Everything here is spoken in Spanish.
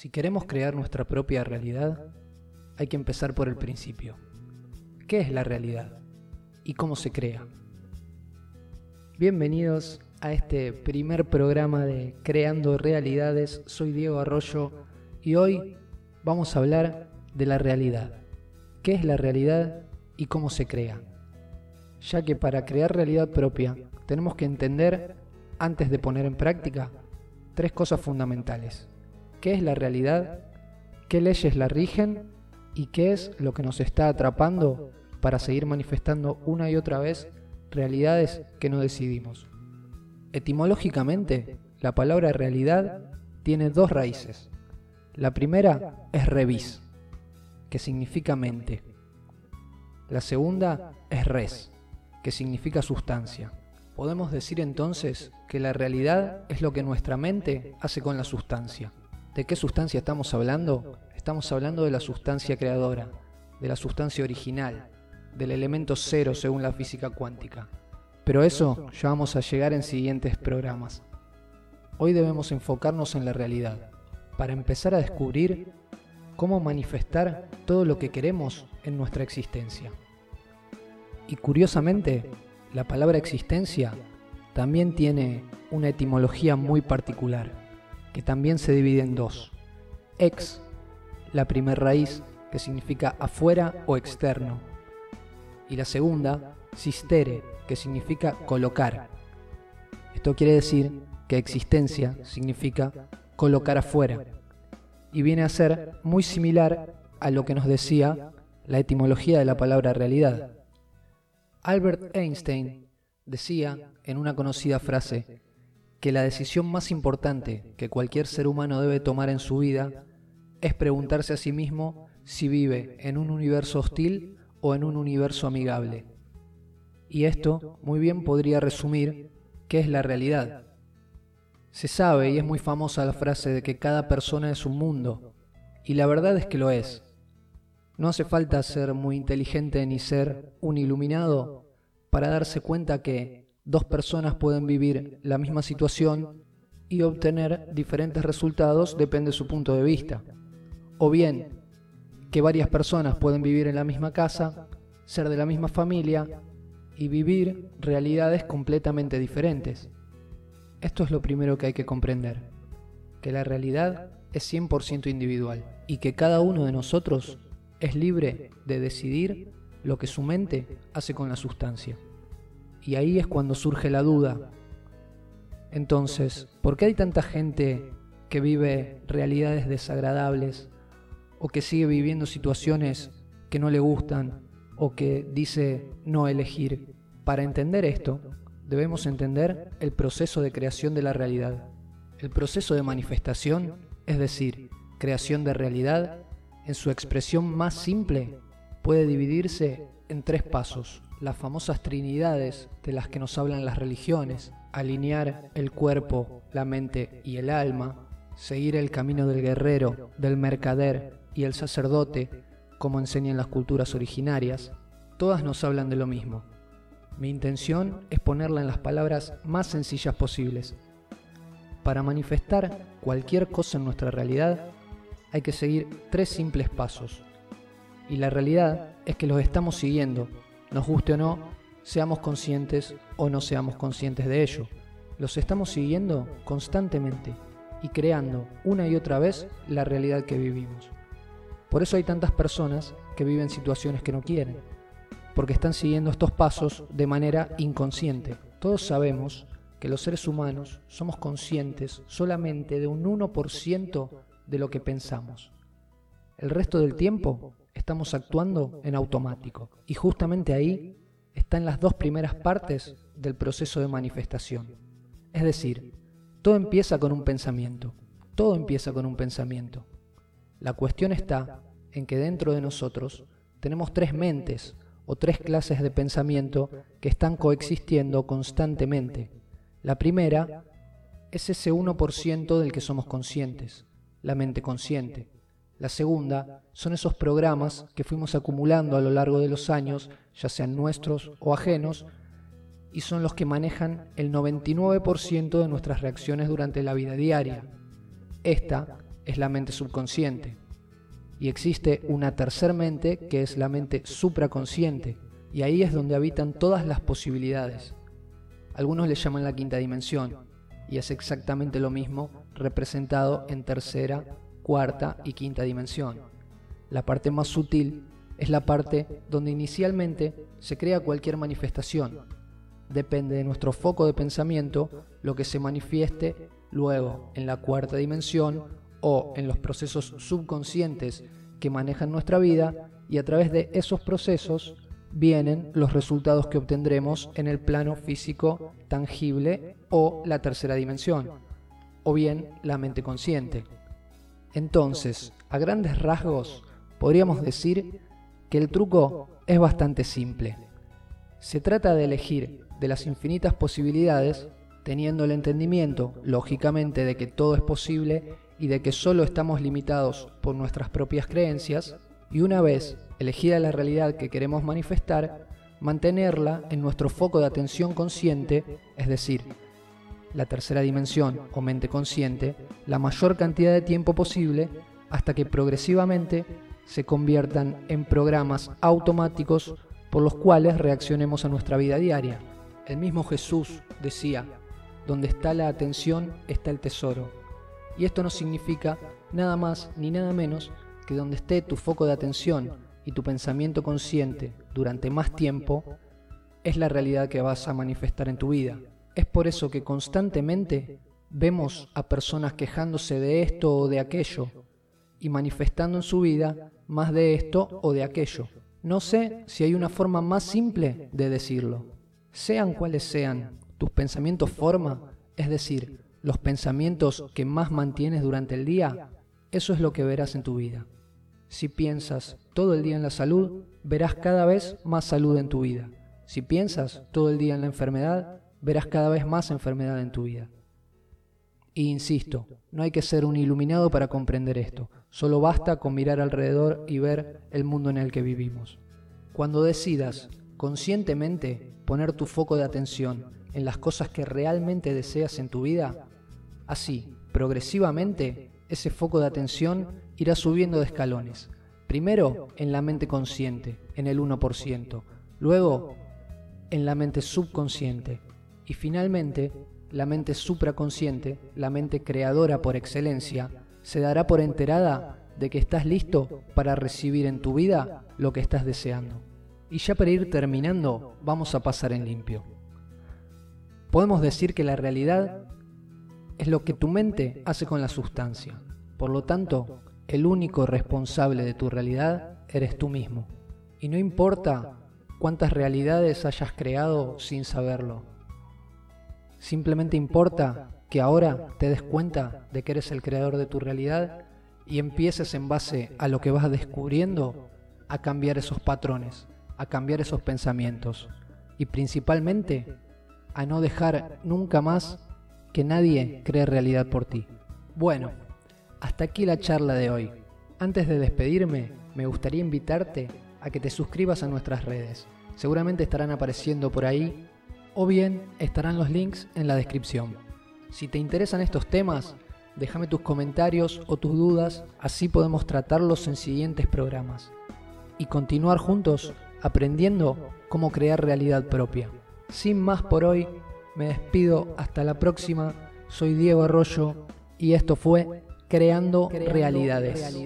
Si queremos crear nuestra propia realidad, hay que empezar por el principio. ¿Qué es la realidad? ¿Y cómo se crea? Bienvenidos a este primer programa de Creando Realidades. Soy Diego Arroyo y hoy vamos a hablar de la realidad. ¿Qué es la realidad y cómo se crea? Ya que para crear realidad propia tenemos que entender, antes de poner en práctica, tres cosas fundamentales qué es la realidad, qué leyes la rigen y qué es lo que nos está atrapando para seguir manifestando una y otra vez realidades que no decidimos. Etimológicamente, la palabra realidad tiene dos raíces. La primera es revis, que significa mente. La segunda es res, que significa sustancia. Podemos decir entonces que la realidad es lo que nuestra mente hace con la sustancia. ¿De qué sustancia estamos hablando? Estamos hablando de la sustancia creadora, de la sustancia original, del elemento cero según la física cuántica. Pero eso ya vamos a llegar en siguientes programas. Hoy debemos enfocarnos en la realidad, para empezar a descubrir cómo manifestar todo lo que queremos en nuestra existencia. Y curiosamente, la palabra existencia también tiene una etimología muy particular que también se divide en dos. Ex, la primera raíz, que significa afuera o externo. Y la segunda, sistere, que significa colocar. Esto quiere decir que existencia significa colocar afuera. Y viene a ser muy similar a lo que nos decía la etimología de la palabra realidad. Albert Einstein decía en una conocida frase, que la decisión más importante que cualquier ser humano debe tomar en su vida es preguntarse a sí mismo si vive en un universo hostil o en un universo amigable. Y esto muy bien podría resumir qué es la realidad. Se sabe y es muy famosa la frase de que cada persona es un mundo, y la verdad es que lo es. No hace falta ser muy inteligente ni ser un iluminado para darse cuenta que dos personas pueden vivir la misma situación y obtener diferentes resultados depende de su punto de vista. O bien, que varias personas pueden vivir en la misma casa, ser de la misma familia y vivir realidades completamente diferentes. Esto es lo primero que hay que comprender, que la realidad es 100% individual y que cada uno de nosotros es libre de decidir lo que su mente hace con la sustancia. Y ahí es cuando surge la duda. Entonces, ¿por qué hay tanta gente que vive realidades desagradables o que sigue viviendo situaciones que no le gustan o que dice no elegir? Para entender esto, debemos entender el proceso de creación de la realidad. El proceso de manifestación, es decir, creación de realidad, en su expresión más simple, puede dividirse en tres pasos las famosas trinidades de las que nos hablan las religiones, alinear el cuerpo, la mente y el alma, seguir el camino del guerrero, del mercader y el sacerdote, como enseñan las culturas originarias, todas nos hablan de lo mismo. Mi intención es ponerla en las palabras más sencillas posibles. Para manifestar cualquier cosa en nuestra realidad, hay que seguir tres simples pasos. Y la realidad es que los estamos siguiendo nos guste o no, seamos conscientes o no seamos conscientes de ello. Los estamos siguiendo constantemente y creando una y otra vez la realidad que vivimos. Por eso hay tantas personas que viven situaciones que no quieren, porque están siguiendo estos pasos de manera inconsciente. Todos sabemos que los seres humanos somos conscientes solamente de un 1% de lo que pensamos. El resto del tiempo estamos actuando en automático. Y justamente ahí están las dos primeras partes del proceso de manifestación. Es decir, todo empieza con un pensamiento. Todo empieza con un pensamiento. La cuestión está en que dentro de nosotros tenemos tres mentes o tres clases de pensamiento que están coexistiendo constantemente. La primera es ese 1% del que somos conscientes, la mente consciente. La segunda son esos programas que fuimos acumulando a lo largo de los años, ya sean nuestros o ajenos, y son los que manejan el 99% de nuestras reacciones durante la vida diaria. Esta es la mente subconsciente. Y existe una tercer mente que es la mente supraconsciente, y ahí es donde habitan todas las posibilidades. Algunos le llaman la quinta dimensión, y es exactamente lo mismo representado en tercera, cuarta y quinta dimensión. La parte más sutil es la parte donde inicialmente se crea cualquier manifestación. Depende de nuestro foco de pensamiento lo que se manifieste luego en la cuarta dimensión o en los procesos subconscientes que manejan nuestra vida y a través de esos procesos vienen los resultados que obtendremos en el plano físico tangible o la tercera dimensión, o bien la mente consciente. Entonces, a grandes rasgos, podríamos decir que el truco es bastante simple. Se trata de elegir de las infinitas posibilidades, teniendo el entendimiento, lógicamente, de que todo es posible y de que solo estamos limitados por nuestras propias creencias, y una vez elegida la realidad que queremos manifestar, mantenerla en nuestro foco de atención consciente, es decir, la tercera dimensión o mente consciente, la mayor cantidad de tiempo posible hasta que progresivamente se conviertan en programas automáticos por los cuales reaccionemos a nuestra vida diaria. El mismo Jesús decía, donde está la atención está el tesoro. Y esto no significa nada más ni nada menos que donde esté tu foco de atención y tu pensamiento consciente durante más tiempo, es la realidad que vas a manifestar en tu vida. Es por eso que constantemente vemos a personas quejándose de esto o de aquello y manifestando en su vida más de esto o de aquello. No sé si hay una forma más simple de decirlo. Sean cuales sean tus pensamientos forma, es decir, los pensamientos que más mantienes durante el día, eso es lo que verás en tu vida. Si piensas todo el día en la salud, verás cada vez más salud en tu vida. Si piensas todo el día en la enfermedad, verás cada vez más enfermedad en tu vida. Y insisto, no hay que ser un iluminado para comprender esto. Solo basta con mirar alrededor y ver el mundo en el que vivimos. Cuando decidas conscientemente poner tu foco de atención en las cosas que realmente deseas en tu vida, así, progresivamente, ese foco de atención irá subiendo de escalones. Primero en la mente consciente, en el 1%, luego en la mente subconsciente y finalmente la mente supraconsciente, la mente creadora por excelencia, se dará por enterada de que estás listo para recibir en tu vida lo que estás deseando. Y ya para ir terminando, vamos a pasar en limpio. Podemos decir que la realidad es lo que tu mente hace con la sustancia. Por lo tanto, el único responsable de tu realidad eres tú mismo. Y no importa cuántas realidades hayas creado sin saberlo. Simplemente importa que ahora te des cuenta de que eres el creador de tu realidad y empieces en base a lo que vas descubriendo a cambiar esos patrones, a cambiar esos pensamientos y principalmente a no dejar nunca más que nadie cree realidad por ti. Bueno, hasta aquí la charla de hoy. Antes de despedirme, me gustaría invitarte a que te suscribas a nuestras redes. Seguramente estarán apareciendo por ahí o bien estarán los links en la descripción. Si te interesan estos temas, déjame tus comentarios o tus dudas, así podemos tratarlos en siguientes programas y continuar juntos aprendiendo cómo crear realidad propia. Sin más por hoy, me despido hasta la próxima. Soy Diego Arroyo y esto fue Creando, realidades.